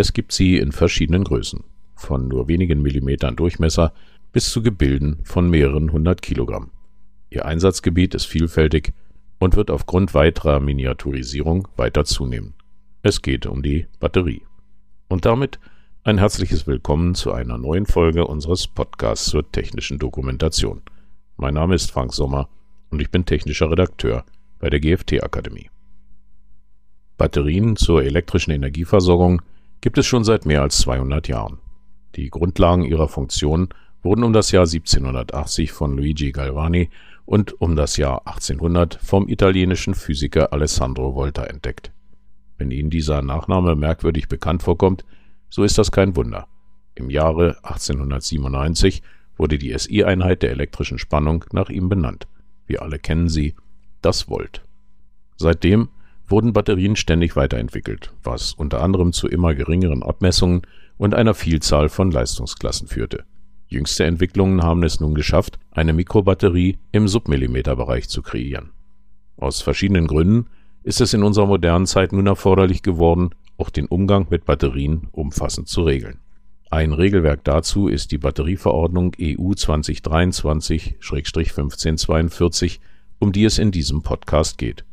Es gibt sie in verschiedenen Größen, von nur wenigen Millimetern Durchmesser bis zu Gebilden von mehreren hundert Kilogramm. Ihr Einsatzgebiet ist vielfältig und wird aufgrund weiterer Miniaturisierung weiter zunehmen. Es geht um die Batterie. Und damit ein herzliches Willkommen zu einer neuen Folge unseres Podcasts zur technischen Dokumentation. Mein Name ist Frank Sommer und ich bin technischer Redakteur bei der GFT Akademie. Batterien zur elektrischen Energieversorgung gibt es schon seit mehr als 200 Jahren. Die Grundlagen ihrer Funktion wurden um das Jahr 1780 von Luigi Galvani und um das Jahr 1800 vom italienischen Physiker Alessandro Volta entdeckt. Wenn Ihnen dieser Nachname merkwürdig bekannt vorkommt, so ist das kein Wunder. Im Jahre 1897 wurde die SI-Einheit der elektrischen Spannung nach ihm benannt. Wir alle kennen sie, das Volt. Seitdem wurden Batterien ständig weiterentwickelt, was unter anderem zu immer geringeren Abmessungen und einer Vielzahl von Leistungsklassen führte. Jüngste Entwicklungen haben es nun geschafft, eine Mikrobatterie im Submillimeterbereich zu kreieren. Aus verschiedenen Gründen ist es in unserer modernen Zeit nun erforderlich geworden, auch den Umgang mit Batterien umfassend zu regeln. Ein Regelwerk dazu ist die Batterieverordnung EU 2023-1542, um die es in diesem Podcast geht.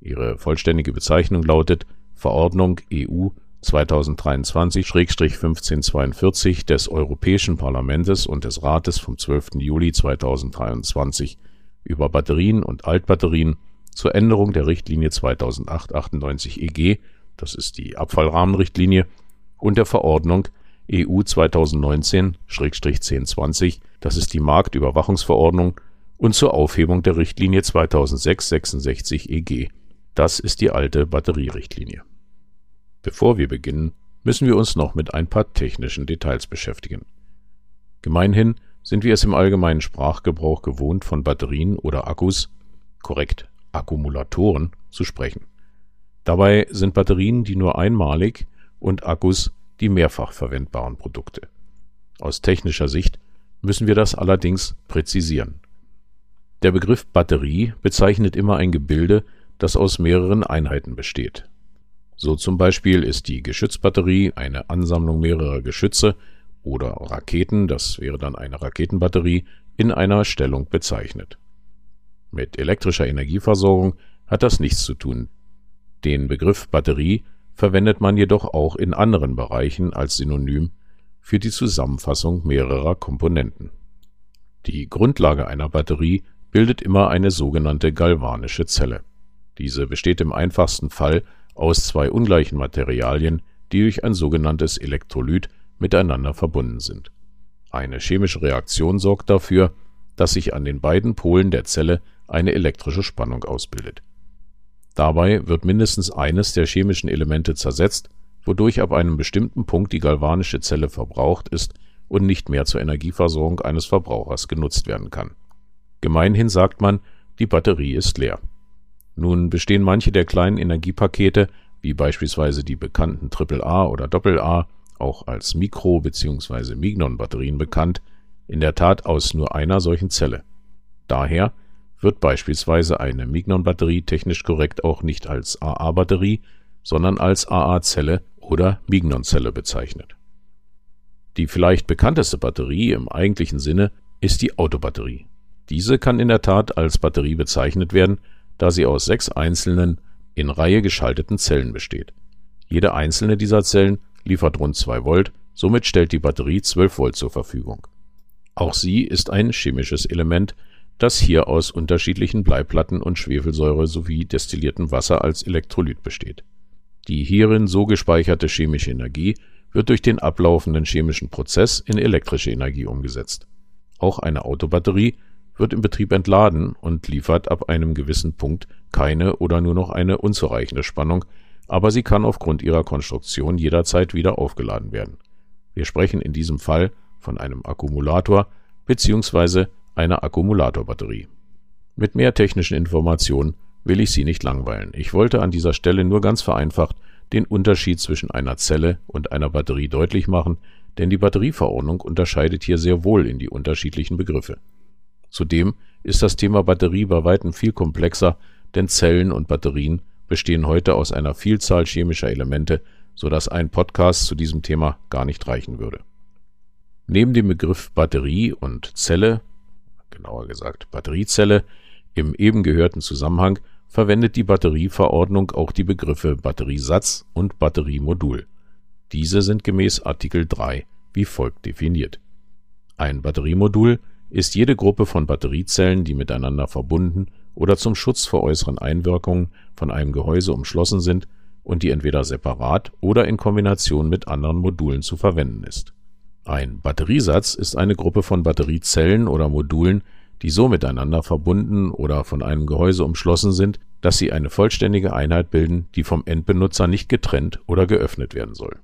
Ihre vollständige Bezeichnung lautet Verordnung EU 2023-1542 des Europäischen Parlamentes und des Rates vom 12. Juli 2023 über Batterien und Altbatterien zur Änderung der Richtlinie 2008-98-EG, das ist die Abfallrahmenrichtlinie, und der Verordnung EU 2019-1020, das ist die Marktüberwachungsverordnung, und zur Aufhebung der Richtlinie 2006-66-EG, das ist die alte Batterierichtlinie. Bevor wir beginnen, müssen wir uns noch mit ein paar technischen Details beschäftigen. Gemeinhin sind wir es im allgemeinen Sprachgebrauch gewohnt, von Batterien oder Akkus, korrekt Akkumulatoren, zu sprechen. Dabei sind Batterien die nur einmalig und Akkus die mehrfach verwendbaren Produkte. Aus technischer Sicht müssen wir das allerdings präzisieren. Der Begriff Batterie bezeichnet immer ein Gebilde, das aus mehreren Einheiten besteht. So zum Beispiel ist die Geschützbatterie eine Ansammlung mehrerer Geschütze oder Raketen, das wäre dann eine Raketenbatterie, in einer Stellung bezeichnet. Mit elektrischer Energieversorgung hat das nichts zu tun. Den Begriff Batterie verwendet man jedoch auch in anderen Bereichen als Synonym für die Zusammenfassung mehrerer Komponenten. Die Grundlage einer Batterie bildet immer eine sogenannte galvanische Zelle. Diese besteht im einfachsten Fall aus zwei ungleichen Materialien, die durch ein sogenanntes Elektrolyt miteinander verbunden sind. Eine chemische Reaktion sorgt dafür, dass sich an den beiden Polen der Zelle eine elektrische Spannung ausbildet. Dabei wird mindestens eines der chemischen Elemente zersetzt, wodurch ab einem bestimmten Punkt die galvanische Zelle verbraucht ist und nicht mehr zur Energieversorgung eines Verbrauchers genutzt werden kann. Gemeinhin sagt man, die Batterie ist leer. Nun bestehen manche der kleinen Energiepakete, wie beispielsweise die bekannten AAA oder AA, auch als Mikro- bzw. Mignon-Batterien bekannt, in der Tat aus nur einer solchen Zelle. Daher wird beispielsweise eine Mignon-Batterie technisch korrekt auch nicht als AA-Batterie, sondern als AA-Zelle oder Mignon-Zelle bezeichnet. Die vielleicht bekannteste Batterie im eigentlichen Sinne ist die Autobatterie. Diese kann in der Tat als Batterie bezeichnet werden, da sie aus sechs einzelnen, in Reihe geschalteten Zellen besteht. Jede einzelne dieser Zellen liefert rund 2 Volt, somit stellt die Batterie 12 Volt zur Verfügung. Auch sie ist ein chemisches Element, das hier aus unterschiedlichen Bleiplatten und Schwefelsäure sowie destilliertem Wasser als Elektrolyt besteht. Die hierin so gespeicherte chemische Energie wird durch den ablaufenden chemischen Prozess in elektrische Energie umgesetzt. Auch eine Autobatterie wird im Betrieb entladen und liefert ab einem gewissen Punkt keine oder nur noch eine unzureichende Spannung, aber sie kann aufgrund ihrer Konstruktion jederzeit wieder aufgeladen werden. Wir sprechen in diesem Fall von einem Akkumulator bzw. einer Akkumulatorbatterie. Mit mehr technischen Informationen will ich Sie nicht langweilen. Ich wollte an dieser Stelle nur ganz vereinfacht den Unterschied zwischen einer Zelle und einer Batterie deutlich machen, denn die Batterieverordnung unterscheidet hier sehr wohl in die unterschiedlichen Begriffe. Zudem ist das Thema Batterie bei weitem viel komplexer, denn Zellen und Batterien bestehen heute aus einer Vielzahl chemischer Elemente sodass ein Podcast zu diesem Thema gar nicht reichen würde. Neben dem Begriff Batterie und Zelle, genauer gesagt Batteriezelle, im eben gehörten Zusammenhang verwendet die Batterieverordnung auch die Begriffe Batteriesatz und Batteriemodul. Diese sind gemäß Artikel 3 wie folgt definiert. Ein Batteriemodul ist jede Gruppe von Batteriezellen, die miteinander verbunden oder zum Schutz vor äußeren Einwirkungen von einem Gehäuse umschlossen sind und die entweder separat oder in Kombination mit anderen Modulen zu verwenden ist. Ein Batteriesatz ist eine Gruppe von Batteriezellen oder Modulen, die so miteinander verbunden oder von einem Gehäuse umschlossen sind, dass sie eine vollständige Einheit bilden, die vom Endbenutzer nicht getrennt oder geöffnet werden soll.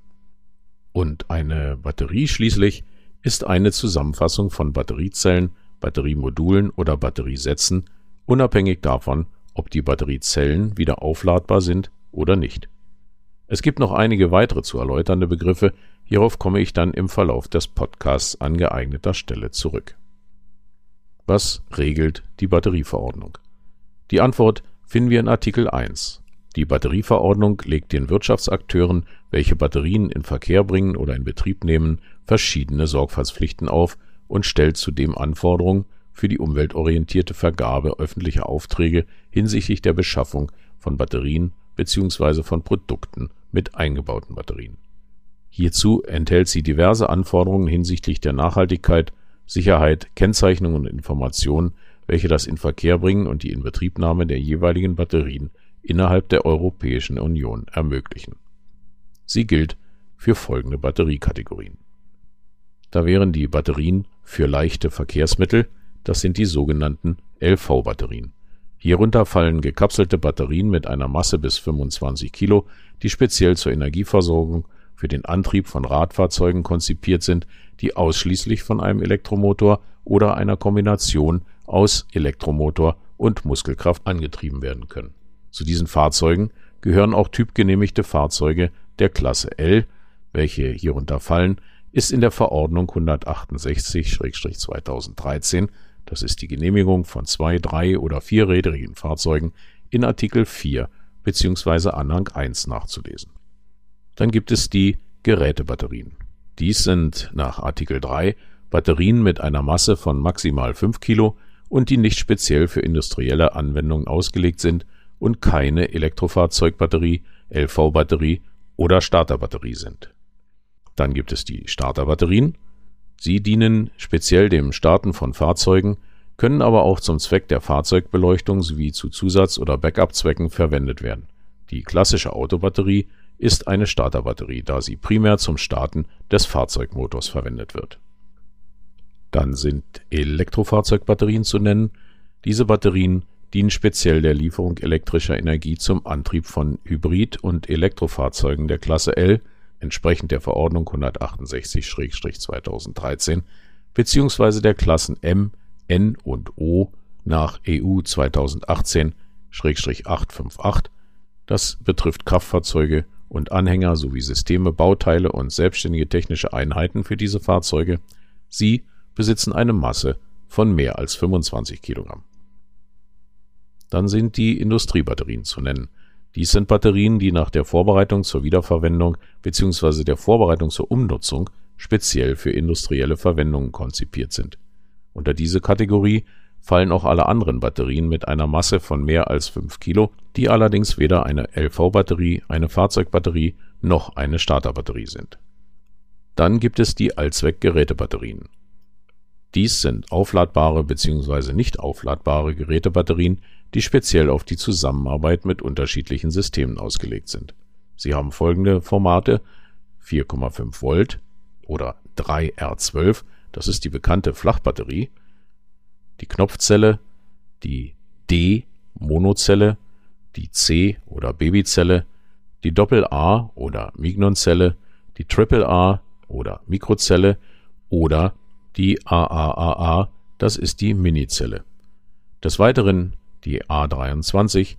Und eine Batterie schließlich ist eine Zusammenfassung von Batteriezellen, Batteriemodulen oder Batteriesätzen, unabhängig davon, ob die Batteriezellen wieder aufladbar sind oder nicht. Es gibt noch einige weitere zu erläuternde Begriffe, hierauf komme ich dann im Verlauf des Podcasts an geeigneter Stelle zurück. Was regelt die Batterieverordnung? Die Antwort finden wir in Artikel 1. Die Batterieverordnung legt den Wirtschaftsakteuren, welche Batterien in Verkehr bringen oder in Betrieb nehmen, verschiedene Sorgfaltspflichten auf und stellt zudem Anforderungen für die umweltorientierte Vergabe öffentlicher Aufträge hinsichtlich der Beschaffung von Batterien bzw. von Produkten mit eingebauten Batterien. Hierzu enthält sie diverse Anforderungen hinsichtlich der Nachhaltigkeit, Sicherheit, Kennzeichnung und Information, welche das Inverkehrbringen und die Inbetriebnahme der jeweiligen Batterien innerhalb der Europäischen Union ermöglichen. Sie gilt für folgende Batteriekategorien. Da wären die Batterien für leichte Verkehrsmittel, das sind die sogenannten LV-Batterien. Hierunter fallen gekapselte Batterien mit einer Masse bis 25 Kilo, die speziell zur Energieversorgung für den Antrieb von Radfahrzeugen konzipiert sind, die ausschließlich von einem Elektromotor oder einer Kombination aus Elektromotor und Muskelkraft angetrieben werden können. Zu diesen Fahrzeugen gehören auch typgenehmigte Fahrzeuge der Klasse L, welche hierunter fallen, ist in der Verordnung 168-2013, das ist die Genehmigung von zwei, drei oder vierrädrigen Fahrzeugen, in Artikel 4 bzw. Anhang 1 nachzulesen. Dann gibt es die Gerätebatterien. Dies sind nach Artikel 3 Batterien mit einer Masse von maximal 5 Kilo und die nicht speziell für industrielle Anwendungen ausgelegt sind und keine Elektrofahrzeugbatterie, LV-Batterie oder Starterbatterie sind. Dann gibt es die Starterbatterien. Sie dienen speziell dem Starten von Fahrzeugen, können aber auch zum Zweck der Fahrzeugbeleuchtung sowie zu Zusatz- oder Backup-Zwecken verwendet werden. Die klassische Autobatterie ist eine Starterbatterie, da sie primär zum Starten des Fahrzeugmotors verwendet wird. Dann sind Elektrofahrzeugbatterien zu nennen. Diese Batterien dienen speziell der Lieferung elektrischer Energie zum Antrieb von Hybrid- und Elektrofahrzeugen der Klasse L, entsprechend der Verordnung 168-2013, beziehungsweise der Klassen M, N und O nach EU 2018-858. Das betrifft Kraftfahrzeuge und Anhänger sowie Systeme, Bauteile und selbstständige technische Einheiten für diese Fahrzeuge. Sie besitzen eine Masse von mehr als 25 Kilogramm. Dann sind die Industriebatterien zu nennen. Dies sind Batterien, die nach der Vorbereitung zur Wiederverwendung bzw. der Vorbereitung zur Umnutzung speziell für industrielle Verwendungen konzipiert sind. Unter diese Kategorie fallen auch alle anderen Batterien mit einer Masse von mehr als 5 Kilo, die allerdings weder eine LV-Batterie, eine Fahrzeugbatterie noch eine Starterbatterie sind. Dann gibt es die Allzweckgerätebatterien. Dies sind aufladbare bzw. nicht aufladbare Gerätebatterien, die speziell auf die Zusammenarbeit mit unterschiedlichen Systemen ausgelegt sind. Sie haben folgende Formate 4,5 Volt oder 3R12, das ist die bekannte Flachbatterie, die Knopfzelle, die D-Monozelle, die C- oder Babyzelle, die Doppel-A- oder Mignonzelle, die Triple-A- oder Mikrozelle oder die AAAA, das ist die Minizelle. Des Weiteren die A23,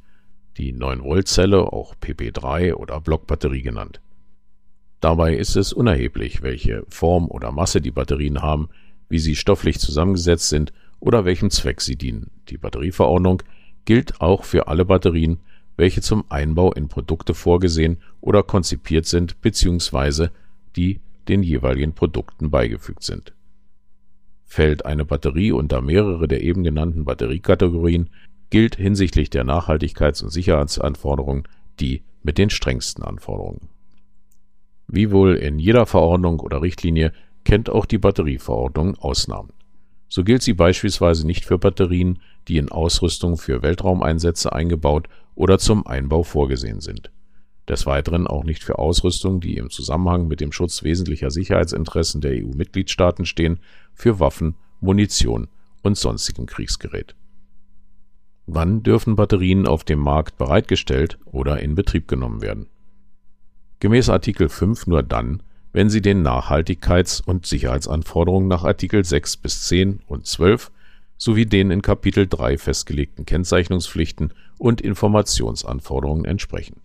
die 9-Volt-Zelle, auch PP3 oder Blockbatterie genannt. Dabei ist es unerheblich, welche Form oder Masse die Batterien haben, wie sie stofflich zusammengesetzt sind oder welchem Zweck sie dienen. Die Batterieverordnung gilt auch für alle Batterien, welche zum Einbau in Produkte vorgesehen oder konzipiert sind bzw. die den jeweiligen Produkten beigefügt sind. Fällt eine Batterie unter mehrere der eben genannten Batteriekategorien, gilt hinsichtlich der Nachhaltigkeits- und Sicherheitsanforderungen die mit den strengsten Anforderungen. Wie wohl in jeder Verordnung oder Richtlinie kennt auch die Batterieverordnung Ausnahmen. So gilt sie beispielsweise nicht für Batterien, die in Ausrüstung für Weltraumeinsätze eingebaut oder zum Einbau vorgesehen sind. Des Weiteren auch nicht für Ausrüstung, die im Zusammenhang mit dem Schutz wesentlicher Sicherheitsinteressen der EU-Mitgliedstaaten stehen, für Waffen, Munition und sonstigem Kriegsgerät. Wann dürfen Batterien auf dem Markt bereitgestellt oder in Betrieb genommen werden? Gemäß Artikel 5 nur dann, wenn sie den Nachhaltigkeits- und Sicherheitsanforderungen nach Artikel 6 bis 10 und 12 sowie den in Kapitel 3 festgelegten Kennzeichnungspflichten und Informationsanforderungen entsprechen.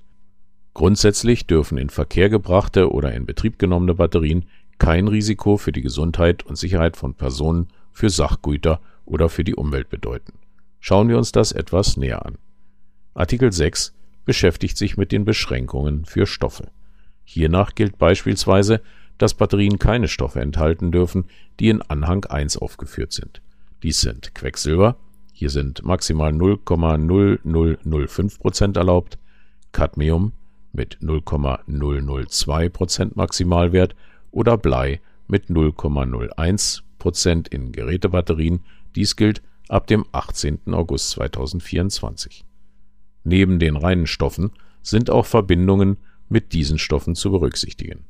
Grundsätzlich dürfen in Verkehr gebrachte oder in Betrieb genommene Batterien kein Risiko für die Gesundheit und Sicherheit von Personen, für Sachgüter oder für die Umwelt bedeuten. Schauen wir uns das etwas näher an. Artikel 6 beschäftigt sich mit den Beschränkungen für Stoffe. Hiernach gilt beispielsweise, dass Batterien keine Stoffe enthalten dürfen, die in Anhang 1 aufgeführt sind. Dies sind Quecksilber, hier sind maximal 0,0005% erlaubt, Cadmium mit 0,002% Maximalwert oder Blei mit 0,01% in Gerätebatterien. Dies gilt ab dem 18. August 2024. Neben den reinen Stoffen sind auch Verbindungen mit diesen Stoffen zu berücksichtigen.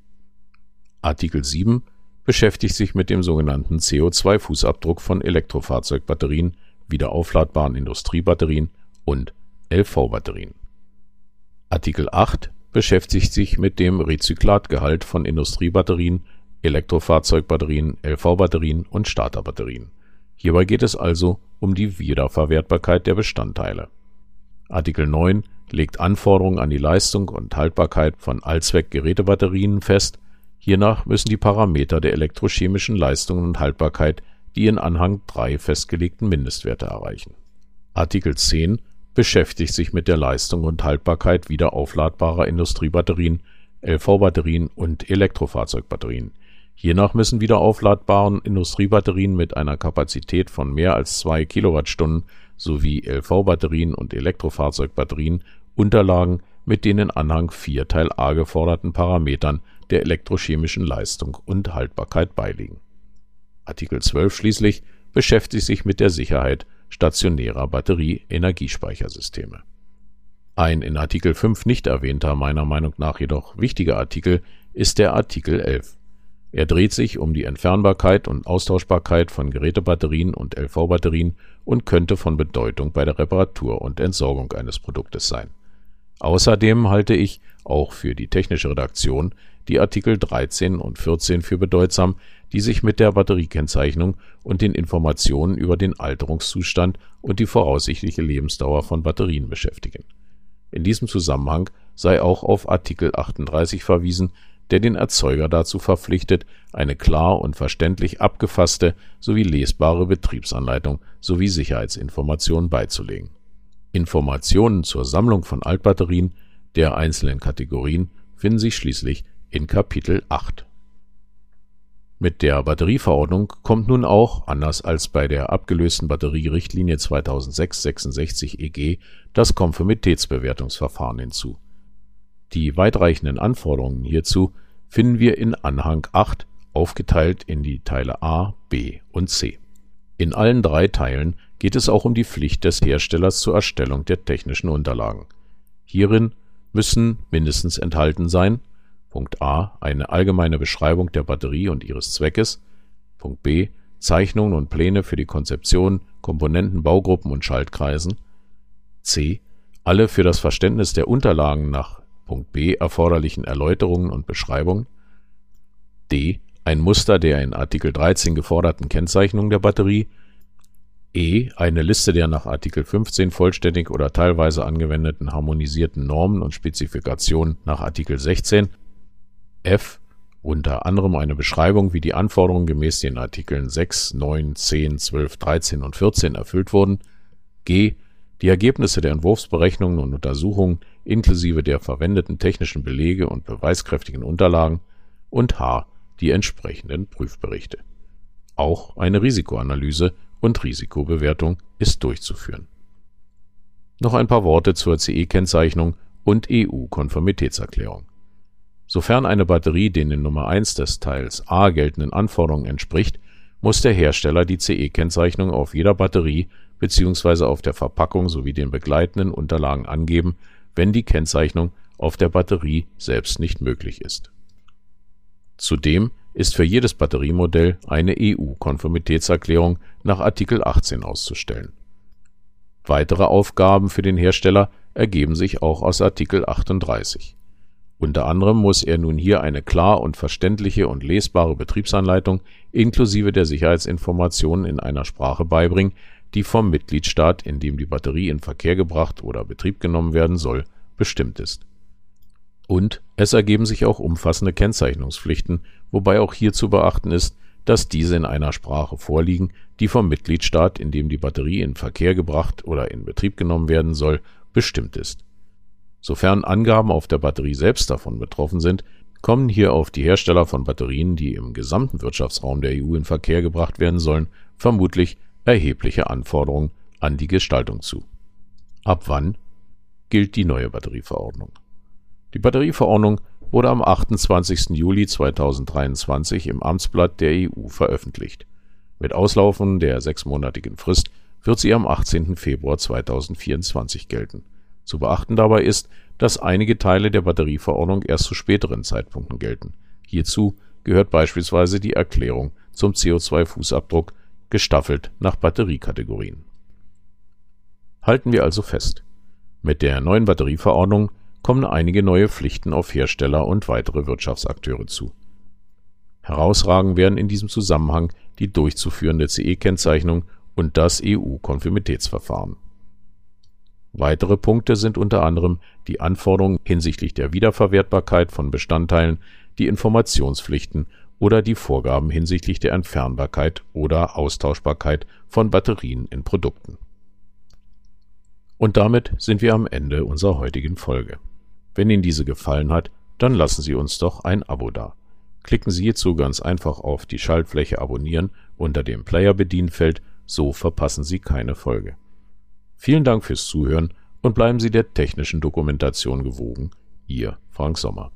Artikel 7 beschäftigt sich mit dem sogenannten CO2-Fußabdruck von Elektrofahrzeugbatterien, wiederaufladbaren Industriebatterien und LV-Batterien. Artikel 8 beschäftigt sich mit dem Rezyklatgehalt von Industriebatterien, Elektrofahrzeugbatterien, LV-Batterien und Starterbatterien. Hierbei geht es also um die Wiederverwertbarkeit der Bestandteile. Artikel 9 legt Anforderungen an die Leistung und Haltbarkeit von Allzweckgerätebatterien fest. Hiernach müssen die Parameter der elektrochemischen Leistung und Haltbarkeit die in Anhang 3 festgelegten Mindestwerte erreichen. Artikel 10 beschäftigt sich mit der Leistung und Haltbarkeit wiederaufladbarer Industriebatterien, LV-Batterien und Elektrofahrzeugbatterien. Hiernach müssen wiederaufladbaren Industriebatterien mit einer Kapazität von mehr als 2 Kilowattstunden sowie LV-Batterien und Elektrofahrzeugbatterien Unterlagen mit den in Anhang 4 Teil A geforderten Parametern der elektrochemischen Leistung und Haltbarkeit beiliegen. Artikel 12 schließlich beschäftigt sich mit der Sicherheit stationärer Batterie-Energiespeichersysteme. Ein in Artikel 5 nicht erwähnter, meiner Meinung nach jedoch wichtiger Artikel ist der Artikel 11. Er dreht sich um die Entfernbarkeit und Austauschbarkeit von Gerätebatterien und LV-Batterien und könnte von Bedeutung bei der Reparatur und Entsorgung eines Produktes sein. Außerdem halte ich auch für die technische Redaktion die Artikel 13 und 14 für bedeutsam, die sich mit der Batteriekennzeichnung und den Informationen über den Alterungszustand und die voraussichtliche Lebensdauer von Batterien beschäftigen. In diesem Zusammenhang sei auch auf Artikel 38 verwiesen, der den Erzeuger dazu verpflichtet, eine klar und verständlich abgefasste sowie lesbare Betriebsanleitung sowie Sicherheitsinformationen beizulegen. Informationen zur Sammlung von Altbatterien der einzelnen Kategorien finden sich schließlich in Kapitel 8. Mit der Batterieverordnung kommt nun auch, anders als bei der abgelösten Batterierichtlinie 2006-66 EG, das Konformitätsbewertungsverfahren hinzu die weitreichenden Anforderungen hierzu finden wir in Anhang 8 aufgeteilt in die Teile A, B und C. In allen drei Teilen geht es auch um die Pflicht des Herstellers zur Erstellung der technischen Unterlagen. Hierin müssen mindestens enthalten sein Punkt A eine allgemeine Beschreibung der Batterie und ihres Zweckes, Punkt B Zeichnungen und Pläne für die Konzeption, Komponenten, Baugruppen und Schaltkreisen, c alle für das Verständnis der Unterlagen nach Punkt B erforderlichen Erläuterungen und Beschreibungen, d. ein Muster der in Artikel 13 geforderten Kennzeichnung der Batterie, e. eine Liste der nach Artikel 15 vollständig oder teilweise angewendeten harmonisierten Normen und Spezifikationen nach Artikel 16, f. unter anderem eine Beschreibung, wie die Anforderungen gemäß den Artikeln 6, 9, 10, 12, 13 und 14 erfüllt wurden, g Die Ergebnisse der Entwurfsberechnungen und Untersuchungen inklusive der verwendeten technischen Belege und beweiskräftigen Unterlagen und h. die entsprechenden Prüfberichte. Auch eine Risikoanalyse und Risikobewertung ist durchzuführen. Noch ein paar Worte zur CE-Kennzeichnung und EU-Konformitätserklärung. Sofern eine Batterie den in Nummer 1 des Teils A geltenden Anforderungen entspricht, muss der Hersteller die CE-Kennzeichnung auf jeder Batterie bzw. auf der Verpackung sowie den begleitenden Unterlagen angeben, wenn die Kennzeichnung auf der Batterie selbst nicht möglich ist. Zudem ist für jedes Batteriemodell eine EU-Konformitätserklärung nach Artikel 18 auszustellen. Weitere Aufgaben für den Hersteller ergeben sich auch aus Artikel 38. Unter anderem muss er nun hier eine klar und verständliche und lesbare Betriebsanleitung inklusive der Sicherheitsinformationen in einer Sprache beibringen, die vom Mitgliedstaat, in dem die Batterie in Verkehr gebracht oder Betrieb genommen werden soll, bestimmt ist. Und es ergeben sich auch umfassende Kennzeichnungspflichten, wobei auch hier zu beachten ist, dass diese in einer Sprache vorliegen, die vom Mitgliedstaat, in dem die Batterie in Verkehr gebracht oder in Betrieb genommen werden soll, bestimmt ist Sofern Angaben auf der Batterie selbst davon betroffen sind, kommen hier auf die Hersteller von Batterien, die im gesamten Wirtschaftsraum der EU in Verkehr gebracht werden sollen, vermutlich erhebliche Anforderungen an die Gestaltung zu. Ab wann gilt die neue Batterieverordnung? Die Batterieverordnung wurde am 28. Juli 2023 im Amtsblatt der EU veröffentlicht. Mit Auslaufen der sechsmonatigen Frist wird sie am 18. Februar 2024 gelten zu beachten dabei ist, dass einige Teile der Batterieverordnung erst zu späteren Zeitpunkten gelten. Hierzu gehört beispielsweise die Erklärung zum CO2-Fußabdruck gestaffelt nach Batteriekategorien. Halten wir also fest. Mit der neuen Batterieverordnung kommen einige neue Pflichten auf Hersteller und weitere Wirtschaftsakteure zu. Herausragen werden in diesem Zusammenhang die durchzuführende CE-Kennzeichnung und das EU-Konformitätsverfahren Weitere Punkte sind unter anderem die Anforderungen hinsichtlich der Wiederverwertbarkeit von Bestandteilen, die Informationspflichten oder die Vorgaben hinsichtlich der Entfernbarkeit oder Austauschbarkeit von Batterien in Produkten. Und damit sind wir am Ende unserer heutigen Folge. Wenn Ihnen diese gefallen hat, dann lassen Sie uns doch ein Abo da. Klicken Sie hierzu ganz einfach auf die Schaltfläche Abonnieren unter dem Player-Bedienfeld, so verpassen Sie keine Folge. Vielen Dank fürs Zuhören und bleiben Sie der technischen Dokumentation gewogen. Ihr Frank Sommer.